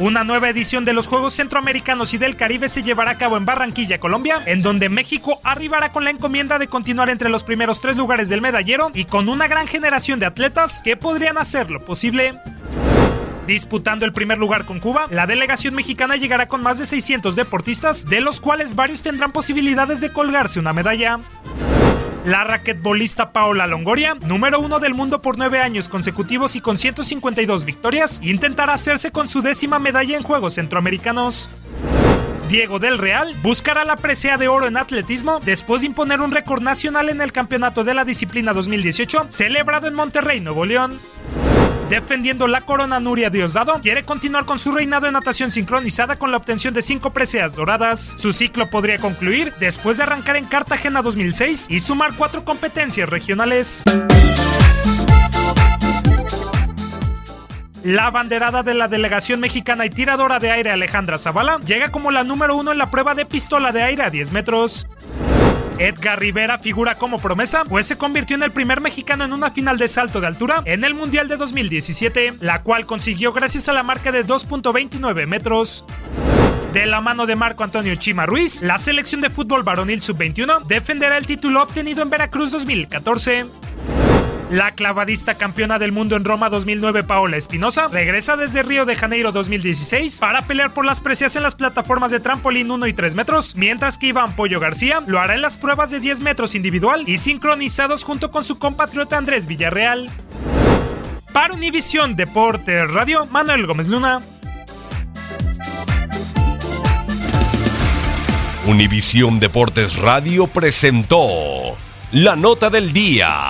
Una nueva edición de los Juegos Centroamericanos y del Caribe se llevará a cabo en Barranquilla, Colombia, en donde México arribará con la encomienda de continuar entre los primeros tres lugares del medallero y con una gran generación de atletas que podrían hacerlo posible. Disputando el primer lugar con Cuba, la delegación mexicana llegará con más de 600 deportistas, de los cuales varios tendrán posibilidades de colgarse una medalla. La raquetbolista Paola Longoria, número uno del mundo por nueve años consecutivos y con 152 victorias, intentará hacerse con su décima medalla en Juegos Centroamericanos. Diego del Real buscará la presea de oro en atletismo después de imponer un récord nacional en el campeonato de la disciplina 2018 celebrado en Monterrey, Nuevo León. Defendiendo la corona Nuria Diosdado, quiere continuar con su reinado en natación sincronizada con la obtención de cinco preseas doradas. Su ciclo podría concluir después de arrancar en Cartagena 2006 y sumar cuatro competencias regionales. La banderada de la delegación mexicana y tiradora de aire Alejandra Zavala llega como la número uno en la prueba de pistola de aire a 10 metros. Edgar Rivera figura como promesa, pues se convirtió en el primer mexicano en una final de salto de altura en el Mundial de 2017, la cual consiguió gracias a la marca de 2.29 metros. De la mano de Marco Antonio Chima Ruiz, la selección de fútbol varonil sub-21 defenderá el título obtenido en Veracruz 2014. La clavadista campeona del mundo en Roma 2009, Paola Espinosa, regresa desde Río de Janeiro 2016 para pelear por las precias en las plataformas de trampolín 1 y 3 metros, mientras que Iván Pollo García lo hará en las pruebas de 10 metros individual y sincronizados junto con su compatriota Andrés Villarreal. Para Univisión Deporte Radio, Manuel Gómez Luna. Univisión Deportes Radio presentó la nota del día.